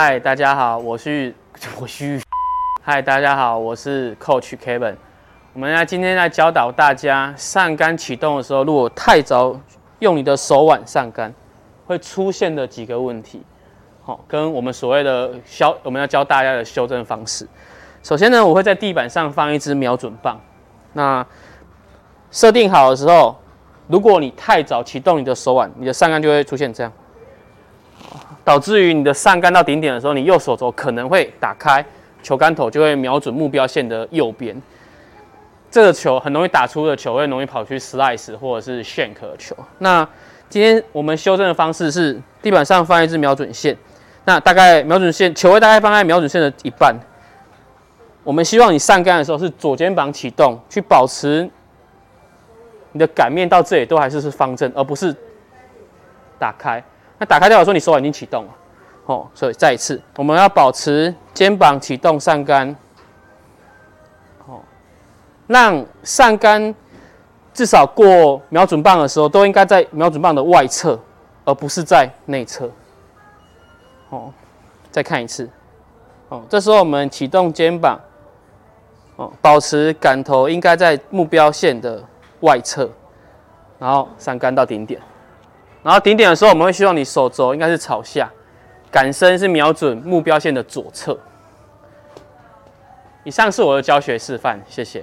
嗨，大家好，我是 我是。嗨，大家好，我是 Coach Kevin。我们呢今天来教导大家上杆启动的时候，如果太早用你的手腕上杆，会出现的几个问题。好，跟我们所谓的消，我们要教大家的修正方式。首先呢，我会在地板上放一支瞄准棒。那设定好的时候，如果你太早启动你的手腕，你的上杆就会出现这样。导致于你的上杆到顶点的时候，你右手肘可能会打开，球杆头就会瞄准目标线的右边。这个球很容易打出的球，会容易跑去 slice 或者是 shank 球。那今天我们修正的方式是地板上放一支瞄准线，那大概瞄准线球位大概放在瞄准线的一半。我们希望你上杆的时候是左肩膀启动，去保持你的杆面到这里都还是是方正，而不是打开。那打开掉的时候，你手腕已经启动了，哦，所以再一次，我们要保持肩膀启动上杆，哦，让上杆至少过瞄准棒的时候，都应该在瞄准棒的外侧，而不是在内侧。哦，再看一次，哦，这时候我们启动肩膀，哦，保持杆头应该在目标线的外侧，然后上杆到顶点。然后顶点的时候，我们会希望你手肘应该是朝下，杆身是瞄准目标线的左侧。以上是我的教学示范，谢谢。